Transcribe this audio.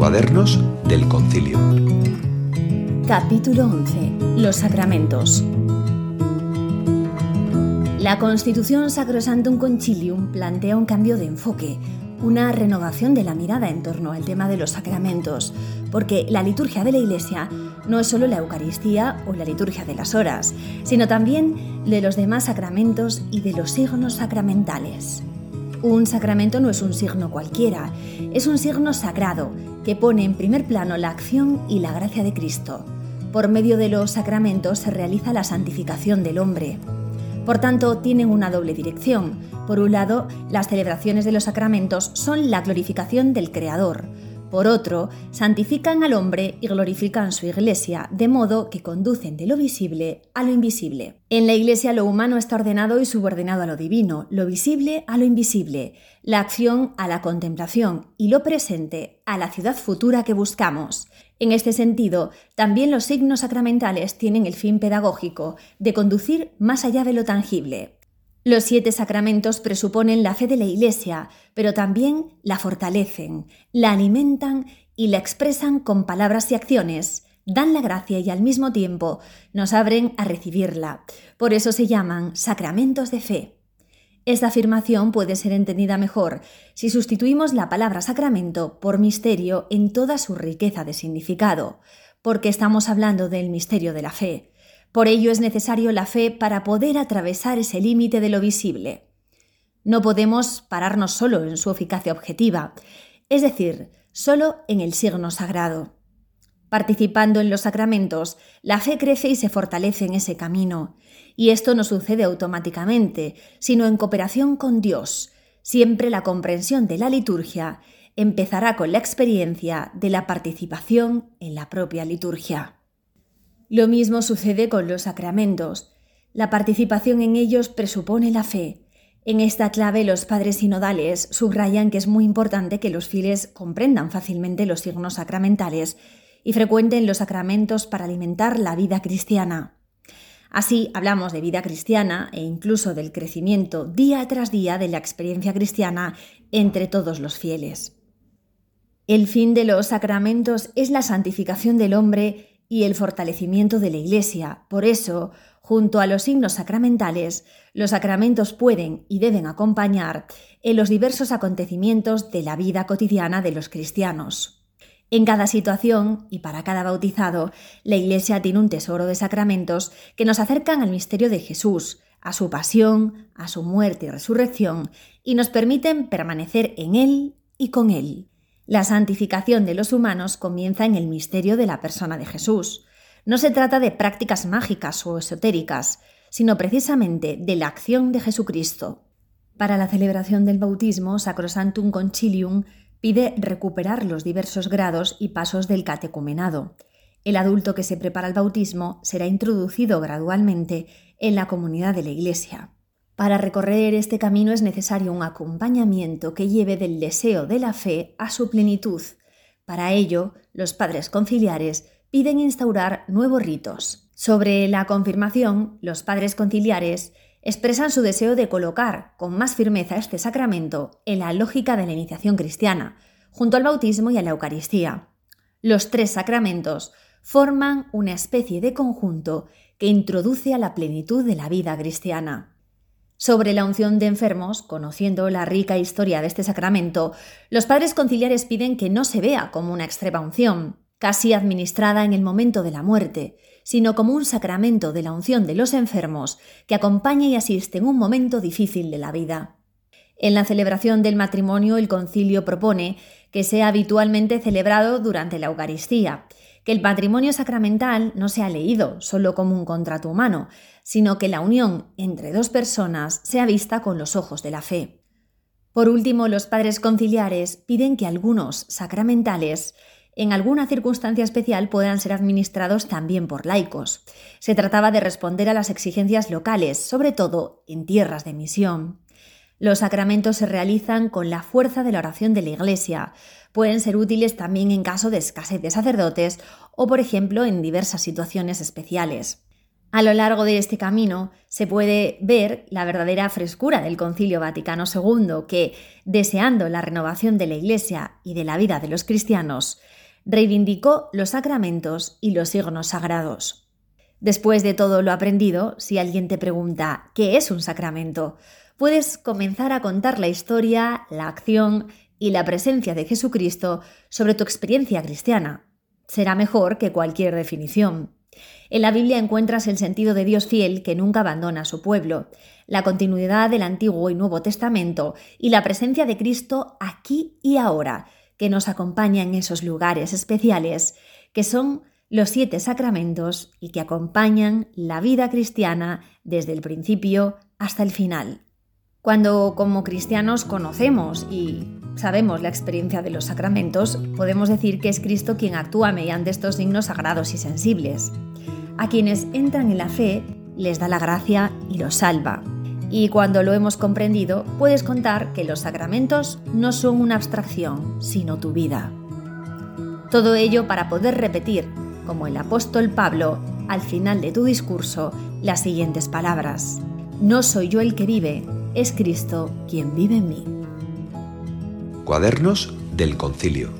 Cuadernos del Concilio. Capítulo 11. Los sacramentos. La Constitución Sacrosantum Concilium plantea un cambio de enfoque, una renovación de la mirada en torno al tema de los sacramentos, porque la liturgia de la Iglesia no es solo la Eucaristía o la liturgia de las horas, sino también de los demás sacramentos y de los signos sacramentales. Un sacramento no es un signo cualquiera, es un signo sagrado que pone en primer plano la acción y la gracia de Cristo. Por medio de los sacramentos se realiza la santificación del hombre. Por tanto, tienen una doble dirección. Por un lado, las celebraciones de los sacramentos son la glorificación del Creador. Por otro, santifican al hombre y glorifican su iglesia, de modo que conducen de lo visible a lo invisible. En la iglesia lo humano está ordenado y subordinado a lo divino, lo visible a lo invisible, la acción a la contemplación y lo presente a la ciudad futura que buscamos. En este sentido, también los signos sacramentales tienen el fin pedagógico de conducir más allá de lo tangible. Los siete sacramentos presuponen la fe de la Iglesia, pero también la fortalecen, la alimentan y la expresan con palabras y acciones, dan la gracia y al mismo tiempo nos abren a recibirla. Por eso se llaman sacramentos de fe. Esta afirmación puede ser entendida mejor si sustituimos la palabra sacramento por misterio en toda su riqueza de significado, porque estamos hablando del misterio de la fe. Por ello es necesario la fe para poder atravesar ese límite de lo visible. No podemos pararnos solo en su eficacia objetiva, es decir, solo en el signo sagrado. Participando en los sacramentos, la fe crece y se fortalece en ese camino, y esto no sucede automáticamente, sino en cooperación con Dios. Siempre la comprensión de la liturgia empezará con la experiencia de la participación en la propia liturgia. Lo mismo sucede con los sacramentos. La participación en ellos presupone la fe. En esta clave los padres sinodales subrayan que es muy importante que los fieles comprendan fácilmente los signos sacramentales y frecuenten los sacramentos para alimentar la vida cristiana. Así hablamos de vida cristiana e incluso del crecimiento día tras día de la experiencia cristiana entre todos los fieles. El fin de los sacramentos es la santificación del hombre y el fortalecimiento de la Iglesia. Por eso, junto a los signos sacramentales, los sacramentos pueden y deben acompañar en los diversos acontecimientos de la vida cotidiana de los cristianos. En cada situación y para cada bautizado, la Iglesia tiene un tesoro de sacramentos que nos acercan al misterio de Jesús, a su pasión, a su muerte y resurrección, y nos permiten permanecer en Él y con Él. La santificación de los humanos comienza en el misterio de la persona de Jesús. No se trata de prácticas mágicas o esotéricas, sino precisamente de la acción de Jesucristo. Para la celebración del bautismo, Sacrosantum Concilium pide recuperar los diversos grados y pasos del catecumenado. El adulto que se prepara al bautismo será introducido gradualmente en la comunidad de la Iglesia. Para recorrer este camino es necesario un acompañamiento que lleve del deseo de la fe a su plenitud. Para ello, los padres conciliares piden instaurar nuevos ritos. Sobre la confirmación, los padres conciliares expresan su deseo de colocar con más firmeza este sacramento en la lógica de la iniciación cristiana, junto al bautismo y a la Eucaristía. Los tres sacramentos forman una especie de conjunto que introduce a la plenitud de la vida cristiana. Sobre la unción de enfermos, conociendo la rica historia de este sacramento, los padres conciliares piden que no se vea como una extrema unción, casi administrada en el momento de la muerte, sino como un sacramento de la unción de los enfermos que acompaña y asiste en un momento difícil de la vida. En la celebración del matrimonio, el concilio propone que sea habitualmente celebrado durante la Eucaristía, que el matrimonio sacramental no sea leído solo como un contrato humano, sino que la unión entre dos personas sea vista con los ojos de la fe. Por último, los padres conciliares piden que algunos sacramentales en alguna circunstancia especial puedan ser administrados también por laicos. Se trataba de responder a las exigencias locales, sobre todo en tierras de misión. Los sacramentos se realizan con la fuerza de la oración de la Iglesia. Pueden ser útiles también en caso de escasez de sacerdotes o, por ejemplo, en diversas situaciones especiales. A lo largo de este camino se puede ver la verdadera frescura del Concilio Vaticano II, que, deseando la renovación de la Iglesia y de la vida de los cristianos, reivindicó los sacramentos y los signos sagrados. Después de todo lo aprendido, si alguien te pregunta ¿qué es un sacramento? puedes comenzar a contar la historia, la acción y la presencia de Jesucristo sobre tu experiencia cristiana. Será mejor que cualquier definición. En la Biblia encuentras el sentido de Dios fiel que nunca abandona a su pueblo, la continuidad del Antiguo y Nuevo Testamento y la presencia de Cristo aquí y ahora, que nos acompaña en esos lugares especiales, que son los siete sacramentos y que acompañan la vida cristiana desde el principio hasta el final. Cuando como cristianos conocemos y sabemos la experiencia de los sacramentos, podemos decir que es Cristo quien actúa mediante estos signos sagrados y sensibles. A quienes entran en la fe les da la gracia y los salva. Y cuando lo hemos comprendido, puedes contar que los sacramentos no son una abstracción, sino tu vida. Todo ello para poder repetir, como el apóstol Pablo, al final de tu discurso, las siguientes palabras. No soy yo el que vive, es Cristo quien vive en mí. Cuadernos del Concilio